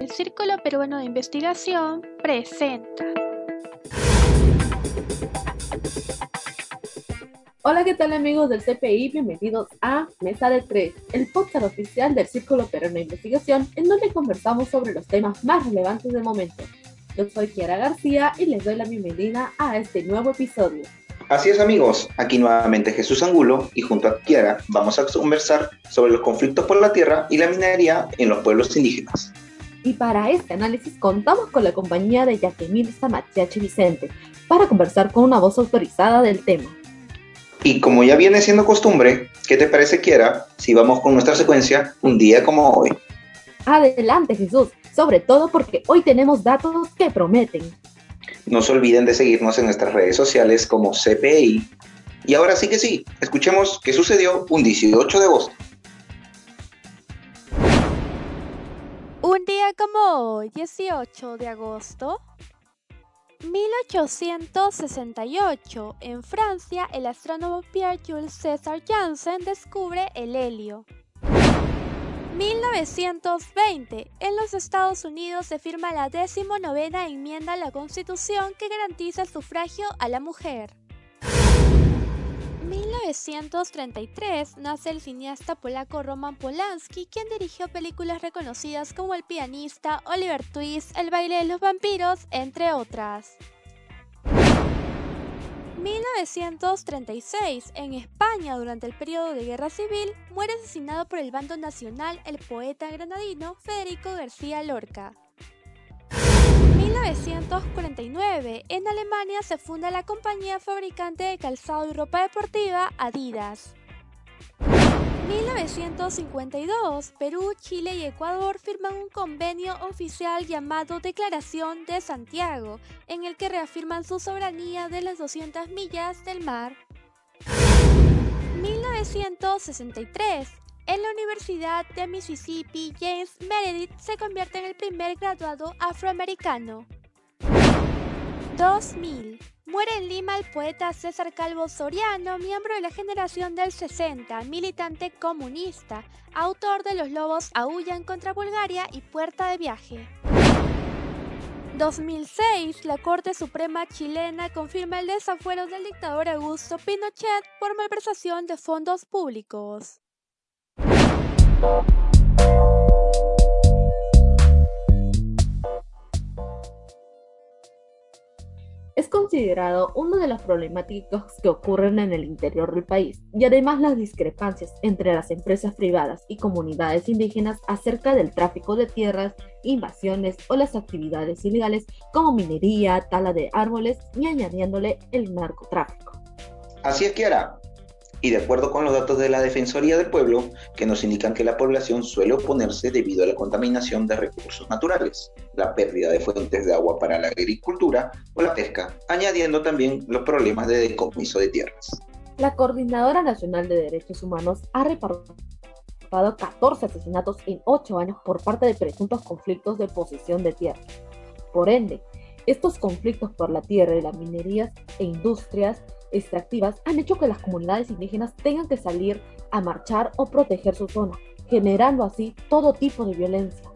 El Círculo Peruano de Investigación presenta. Hola, ¿qué tal amigos del CPI? Bienvenidos a Mesa de Tres, el podcast oficial del Círculo Peruano de Investigación, en donde conversamos sobre los temas más relevantes del momento. Yo soy Kiara García y les doy la bienvenida a este nuevo episodio. Así es amigos, aquí nuevamente Jesús Angulo y junto a Kiara vamos a conversar sobre los conflictos por la tierra y la minería en los pueblos indígenas. Y para este análisis contamos con la compañía de Yaquemil Samatiachi Vicente para conversar con una voz autorizada del tema. Y como ya viene siendo costumbre, ¿qué te parece Kiara si vamos con nuestra secuencia un día como hoy? Adelante Jesús, sobre todo porque hoy tenemos datos que prometen. No se olviden de seguirnos en nuestras redes sociales como CPI. Y ahora sí que sí, escuchemos qué sucedió un 18 de agosto. Como hoy, 18 de agosto, 1868, en Francia, el astrónomo Pierre-Jules César Janssen descubre el helio. 1920. En los Estados Unidos se firma la decimonovena enmienda a la Constitución que garantiza el sufragio a la mujer. 1933 nace el cineasta polaco Roman Polanski, quien dirigió películas reconocidas como El pianista, Oliver Twist, El baile de los vampiros, entre otras. 1936, en España, durante el periodo de guerra civil, muere asesinado por el bando nacional el poeta granadino Federico García Lorca. 1949, en Alemania se funda la compañía fabricante de calzado y ropa deportiva Adidas. 1952, Perú, Chile y Ecuador firman un convenio oficial llamado Declaración de Santiago, en el que reafirman su soberanía de las 200 millas del mar. 1963, en la Universidad de Mississippi, James Meredith se convierte en el primer graduado afroamericano. 2000. Muere en Lima el poeta César Calvo Soriano, miembro de la generación del 60, militante comunista, autor de Los lobos aullan contra Bulgaria y Puerta de viaje. 2006, la Corte Suprema chilena confirma el desafuero del dictador Augusto Pinochet por malversación de fondos públicos. Es considerado uno de los problemáticos que ocurren en el interior del país y además las discrepancias entre las empresas privadas y comunidades indígenas acerca del tráfico de tierras, invasiones o las actividades ilegales como minería, tala de árboles y añadiéndole el narcotráfico. Así es, Kiara y de acuerdo con los datos de la Defensoría del Pueblo, que nos indican que la población suele oponerse debido a la contaminación de recursos naturales, la pérdida de fuentes de agua para la agricultura o la pesca, añadiendo también los problemas de decomiso de tierras. La Coordinadora Nacional de Derechos Humanos ha reportado 14 asesinatos en 8 años por parte de presuntos conflictos de posesión de tierra. Por ende, estos conflictos por la tierra y las minerías e industrias extractivas han hecho que las comunidades indígenas tengan que salir a marchar o proteger su zona, generando así todo tipo de violencia.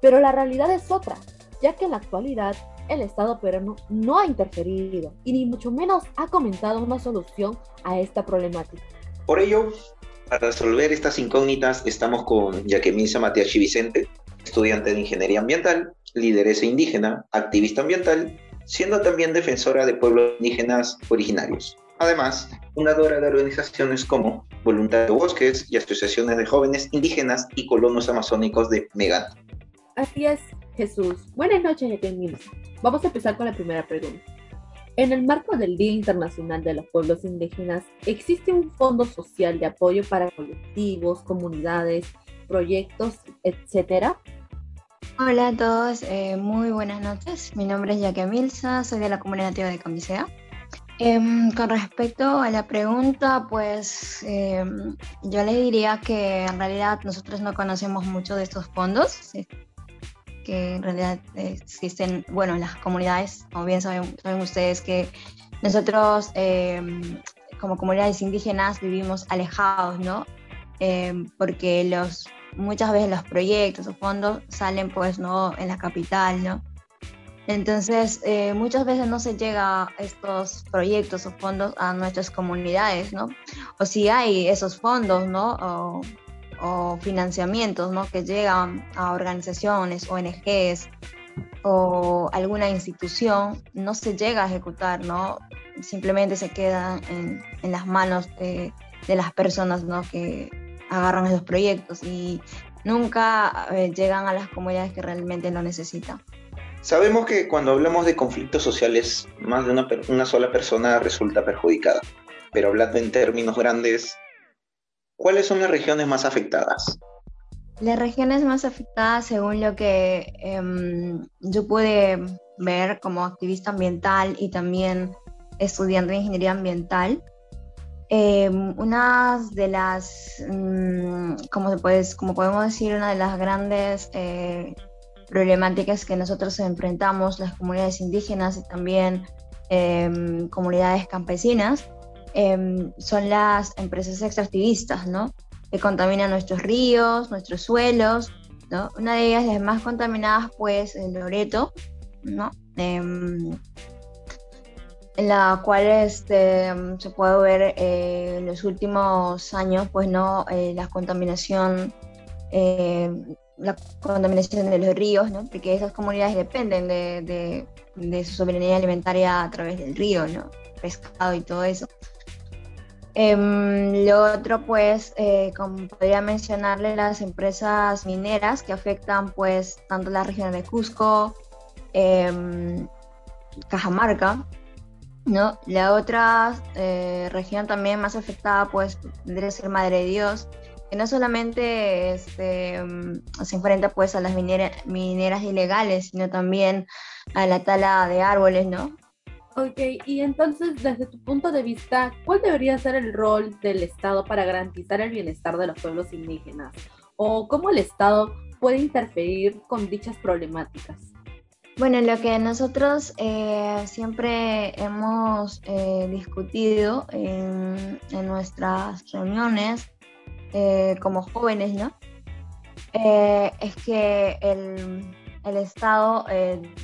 Pero la realidad es otra, ya que en la actualidad el Estado peruano no ha interferido y ni mucho menos ha comentado una solución a esta problemática. Por ello, para resolver estas incógnitas estamos con Jacqueline Samatiachi Vicente, estudiante de Ingeniería Ambiental, lideresa indígena, activista ambiental siendo también defensora de pueblos indígenas originarios. Además, fundadora de organizaciones como Voluntad de Bosques y asociaciones de jóvenes indígenas y colonos amazónicos de Megan. Así es, Jesús. Buenas noches, Jacqueline. Vamos a empezar con la primera pregunta. En el marco del Día Internacional de los Pueblos Indígenas, ¿existe un fondo social de apoyo para colectivos, comunidades, proyectos, etcétera? Hola a todos, eh, muy buenas noches. Mi nombre es Yaque Milsa, soy de la comunidad nativa de Camisea. Em, con respecto a la pregunta, pues em, yo le diría que en realidad nosotros no conocemos mucho de estos fondos, que en realidad existen, bueno, las comunidades, como bien saben, saben ustedes que nosotros em, como comunidades indígenas vivimos alejados, ¿no? porque los muchas veces los proyectos o fondos salen pues no en la capital, ¿no? Entonces, eh, muchas veces no se llega a estos proyectos o fondos a nuestras comunidades, ¿no? O si hay esos fondos, ¿no? O, o financiamientos, ¿no? Que llegan a organizaciones, ONGs o alguna institución, no se llega a ejecutar, ¿no? Simplemente se quedan en, en las manos de, de, las personas, ¿no? Que agarran esos proyectos y nunca eh, llegan a las comunidades que realmente lo necesitan. Sabemos que cuando hablamos de conflictos sociales, más de una, una sola persona resulta perjudicada. Pero hablando en términos grandes, ¿cuáles son las regiones más afectadas? Las regiones más afectadas, según lo que eh, yo pude ver como activista ambiental y también estudiante de ingeniería ambiental, eh, una de las, mmm, como, puede, como podemos decir, una de las grandes eh, problemáticas que nosotros enfrentamos, las comunidades indígenas y también eh, comunidades campesinas, eh, son las empresas extractivistas, ¿no? Que contaminan nuestros ríos, nuestros suelos, ¿no? Una de ellas, las más contaminadas, pues, el Loreto, ¿no? Eh, en la cual este, se puede ver eh, en los últimos años, pues, ¿no? Eh, la contaminación la contaminación de los ríos, ¿no? porque esas comunidades dependen de, de, de, su soberanía alimentaria a través del río, ¿no? pescado y todo eso. Eh, lo otro, pues, eh, como podría mencionarle, las empresas mineras que afectan, pues, tanto la región de Cusco, eh, Cajamarca, ¿no? La otra eh, región también más afectada, pues, tendría ser Madre de Dios, que no solamente este, se enfrenta pues a las minera, mineras ilegales, sino también a la tala de árboles, ¿no? Ok, y entonces desde tu punto de vista, ¿cuál debería ser el rol del Estado para garantizar el bienestar de los pueblos indígenas? ¿O cómo el Estado puede interferir con dichas problemáticas? Bueno, lo que nosotros eh, siempre hemos eh, discutido en, nuestras reuniones eh, como jóvenes, ¿no? Es que el, Estado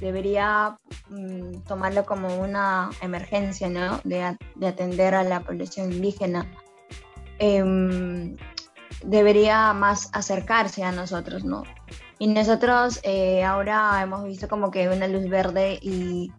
debería mm, tomarlo como una emergencia, ¿no? De, de atender a la población indígena. Em, debería más acercarse a nosotros, ¿no? Y nosotros eh, ahora hemos visto como que una luz verde y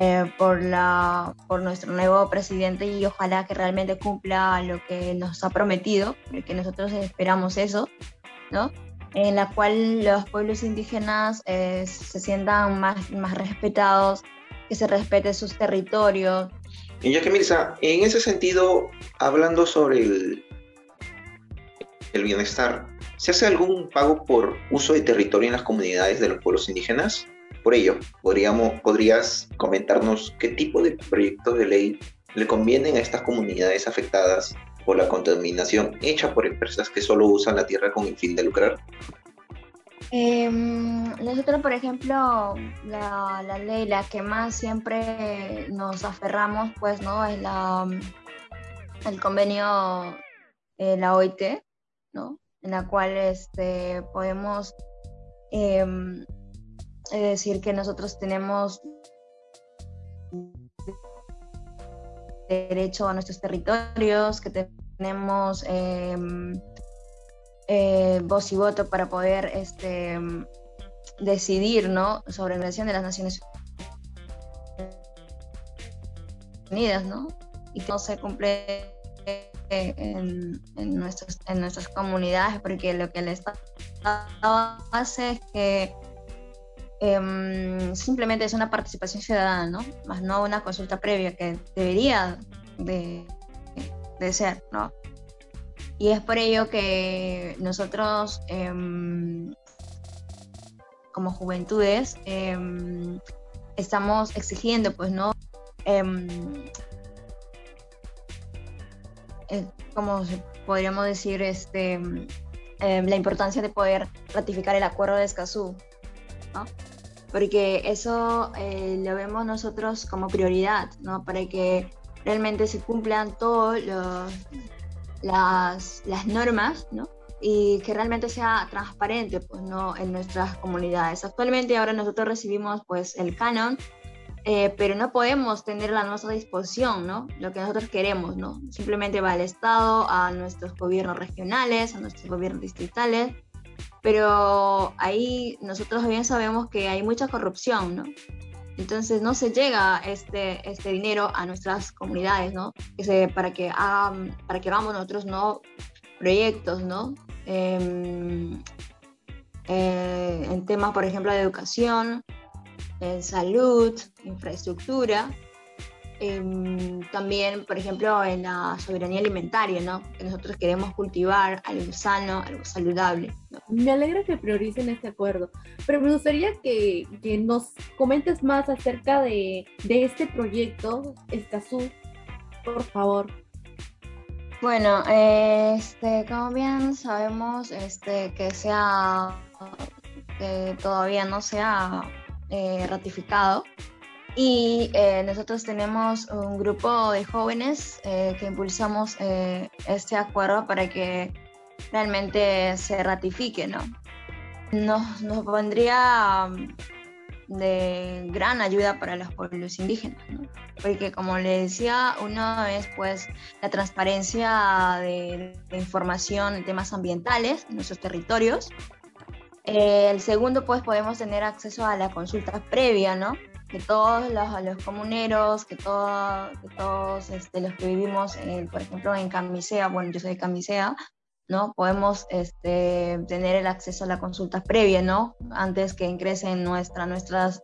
eh, por, la, por nuestro nuevo presidente y ojalá que realmente cumpla lo que nos ha prometido, porque nosotros esperamos eso, ¿no? En la cual los pueblos indígenas eh, se sientan más, más respetados, que se respete sus territorios. Y ya que Mirza, en ese sentido, hablando sobre el, el bienestar, ¿se hace algún pago por uso de territorio en las comunidades de los pueblos indígenas? Por ello, podríamos, podrías comentarnos qué tipo de proyectos de ley le convienen a estas comunidades afectadas por la contaminación hecha por empresas que solo usan la tierra con el fin de lucrar. Eh, nosotros, por ejemplo, la, la, ley, la que más siempre nos aferramos, pues, ¿no? Es la, el convenio, eh, la OIT, ¿no? En la cual este, podemos es decir, que nosotros tenemos derecho a nuestros territorios, que tenemos eh, eh, voz y voto para poder este, decidir ¿no? sobre la relación de las Naciones Unidas, ¿no? y que no se cumple en, en, nuestros, en nuestras comunidades, porque lo que el Estado hace es que eh, simplemente es una participación ciudadana, ¿no? Más no una consulta previa que debería de, de ser, ¿no? Y es por ello que nosotros, eh, como juventudes, eh, estamos exigiendo, pues, ¿no? Eh, como podríamos decir, este, em, la importancia de poder ratificar el acuerdo de Escazú, ¿no? porque eso eh, lo vemos nosotros como prioridad, ¿no? Para que realmente se cumplan todas las, las normas, ¿no? y que realmente sea transparente pues, ¿no? en nuestras comunidades. Actualmente ahora nosotros recibimos pues el canon, eh, pero no podemos tener a nuestra disposición ¿no? lo que nosotros queremos. ¿no? Simplemente va al Estado, a nuestros gobiernos regionales, a nuestros gobiernos distritales, pero ahí nosotros bien sabemos que hay mucha corrupción, ¿no? Entonces no se llega este, este dinero a nuestras comunidades, ¿no? Para, que, para que hagamos nosotros ¿no? proyectos, ¿no? Em, eh, en temas, por ejemplo, de educación, en salud, infraestructura, em, también, por ejemplo, en la soberanía alimentaria, ¿no? Que nosotros queremos cultivar algo sano, algo saludable. Me alegra que prioricen este acuerdo, pero me gustaría que, que nos comentes más acerca de, de este proyecto, Escazú, por favor. Bueno, este, como bien sabemos, este, que sea, que todavía no se ha eh, ratificado. Y eh, nosotros tenemos un grupo de jóvenes eh, que impulsamos este acuerdo para que realmente se ratifique, ¿no? Nos, nos pondría de gran ayuda para los pueblos indígenas, ¿no? porque como le decía, uno es pues la transparencia de, información en temas ambientales en nuestros territorios. Eh, el segundo pues podemos tener acceso a la consulta previa, ¿no? Que todos los, comuneros, que, todo, todos este, los que vivimos, por ejemplo, en Camisea, bueno, yo soy de Camisea, ¿no? Podemos este, tener el acceso a la consulta previa, ¿no? Antes que ingresen nuestra, nuestras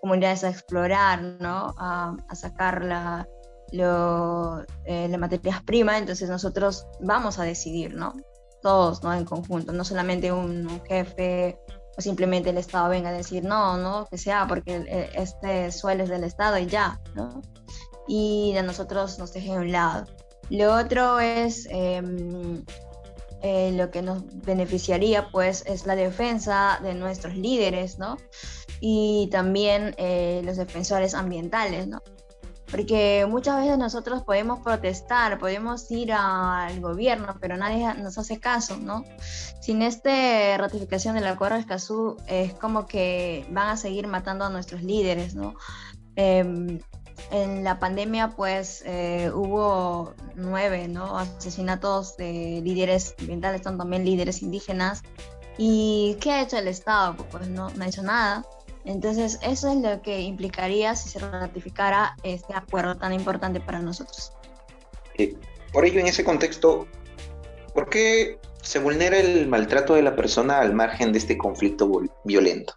comunidades a explorar, ¿no? A, sacar la, lo, eh, las materias primas, entonces nosotros vamos a decidir, ¿no? Todos, ¿no? En conjunto, no solamente un, jefe o simplemente el Estado venga a decir, no, no, que sea, porque este suelo es del Estado y ya, ¿no? Y a nosotros nos dejen a un lado. Lo otro es em, eh, lo que nos beneficiaría pues es la defensa de nuestros líderes, ¿no? Y también eh, los defensores ambientales, ¿no? Porque muchas veces nosotros podemos protestar, podemos ir al gobierno, pero nadie nos hace caso, ¿no? Sin esta ratificación del acuerdo de Escazú, es como que van a seguir matando a nuestros líderes, ¿no? Em, en la pandemia pues eh, hubo nueve ¿no? asesinatos de líderes ambientales, también líderes indígenas. ¿Y qué ha hecho el Estado? Pues no, no ha hecho nada. Entonces eso es lo que implicaría si se ratificara este acuerdo tan importante para nosotros. Eh, por ello, en ese contexto, ¿por qué se vulnera el maltrato de la persona al margen de este conflicto violento?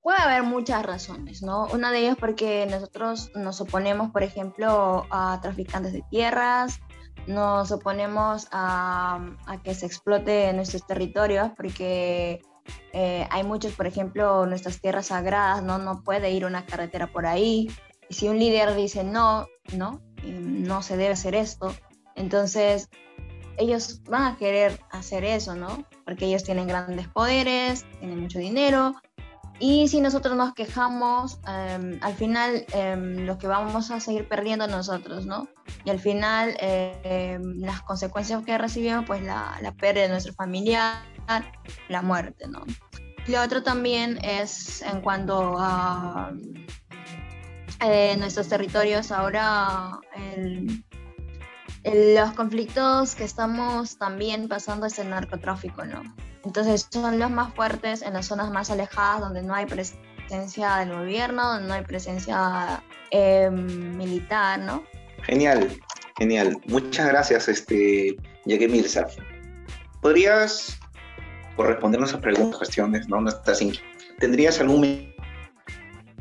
Puede haber muchas razones, ¿no? Una de ellas porque nosotros nos oponemos, por ejemplo, a traficantes de tierras, nos oponemos a, que se explote nuestros territorios porque eh, hay muchos, por ejemplo, nuestras tierras sagradas, ¿no? No puede ir una carretera por ahí. Y si un líder dice no, no, no se debe hacer esto, entonces ellos van a querer hacer eso, ¿no? Porque ellos tienen grandes poderes, tienen mucho dinero y si nosotros nos quejamos, em, al final eh, lo que vamos a seguir perdiendo nosotros, ¿no? Y al final em, las consecuencias que recibimos, pues la, la, pérdida de nuestro familiar, la muerte, ¿no? Lo otro también es en cuanto a eh, nuestros territorios, ahora los conflictos que estamos también pasando es el narcotráfico, ¿no? Entonces son los más fuertes en las zonas más alejadas donde no hay presencia del gobierno, donde no hay presencia eh, militar, ¿no? Genial, genial. Muchas gracias, este, Yaque Mirza. ¿Podrías correspondernos a preguntas, cuestiones, ¿no? ¿Tendrías algún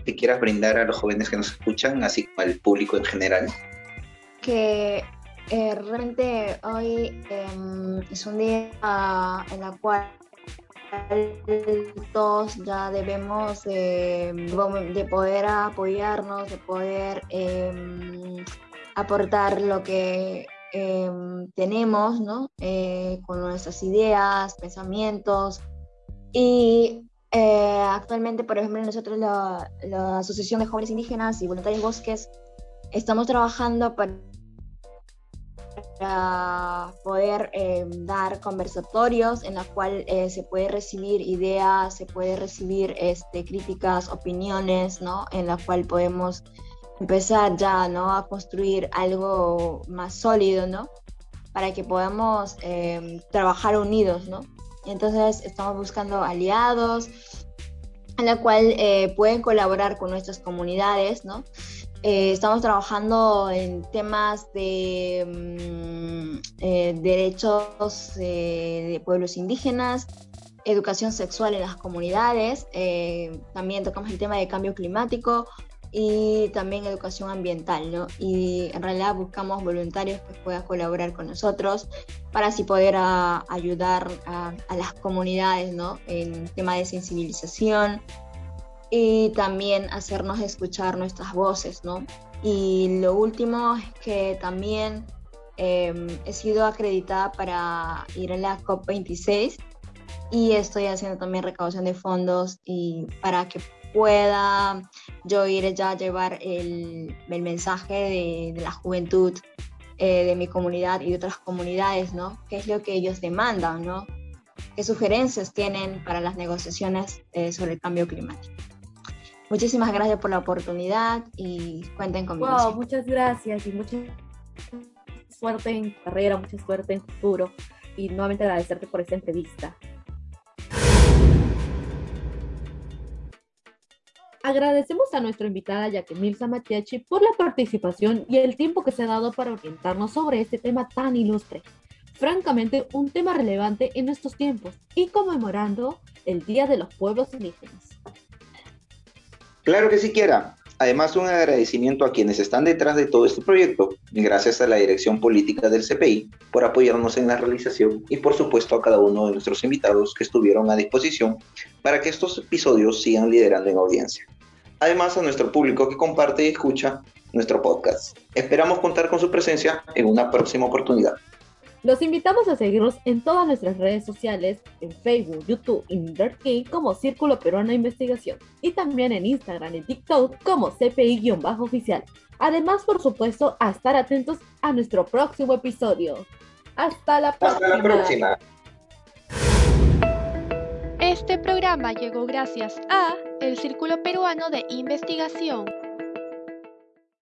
que quieras brindar a los jóvenes que nos escuchan, así como al público en general? Que eh, realmente hoy em, es un día en el cual todos ya debemos de, poder apoyarnos, de poder em, aportar lo que em, tenemos, ¿no? Eh, con nuestras ideas, pensamientos. Y eh, actualmente, por ejemplo, nosotros, la, la Asociación de Jóvenes Indígenas y Voluntarios Bosques, estamos trabajando para para poder eh, dar conversatorios en la cual eh, se puede recibir ideas, se puede recibir este, críticas, opiniones, ¿no? En la cual podemos empezar ya, ¿no? A construir algo más sólido, ¿no? Para que podamos eh, trabajar unidos, ¿no? Entonces estamos buscando aliados en la cual pueden colaborar con nuestras comunidades, ¿no? Eh, estamos trabajando en temas de mm, eh, derechos eh, de pueblos indígenas, educación sexual en las comunidades, también tocamos el tema de cambio climático y también educación ambiental, ¿no? Y en realidad buscamos voluntarios que puedan colaborar con nosotros para así poder ah, ayudar a, a, las comunidades, ¿no? En tema de sensibilización, y también hacernos escuchar nuestras voces, ¿no? Y lo último es que también em, he sido acreditada para ir a la COP26 y estoy haciendo también recaudación de fondos y para que pueda yo ir ya a llevar el, el mensaje de, de, la juventud eh, de mi comunidad y de otras comunidades, ¿no? ¿Qué es lo que ellos demandan, ¿no? ¿Qué sugerencias tienen para las negociaciones eh, sobre el cambio climático? Muchísimas gracias por la oportunidad y cuenten conmigo. Wow, muchas gracias y mucha suerte en carrera, mucha suerte en futuro y nuevamente agradecerte por esta entrevista. Agradecemos a nuestra invitada Yaquemilza Matiachi por la participación y el tiempo que se ha dado para orientarnos sobre este tema tan ilustre. Francamente, un tema relevante en estos tiempos y conmemorando el Día de los Pueblos Indígenas. Claro que sí quiera. Además, un agradecimiento a quienes están detrás de todo este proyecto, gracias a la dirección política del CPI por apoyarnos en la realización y por supuesto a cada uno de nuestros invitados que estuvieron a disposición para que estos episodios sigan liderando en audiencia. Además, a nuestro público que comparte y escucha nuestro podcast. Esperamos contar con su presencia en una próxima oportunidad. Los invitamos a seguirnos en todas nuestras redes sociales, en Facebook, YouTube y Key como Círculo Peruano de Investigación y también en Instagram y TikTok como CPI-oficial. Además, por supuesto, a estar atentos a nuestro próximo episodio. Hasta la próxima. Hasta la próxima. Este programa llegó gracias a el Círculo Peruano de Investigación.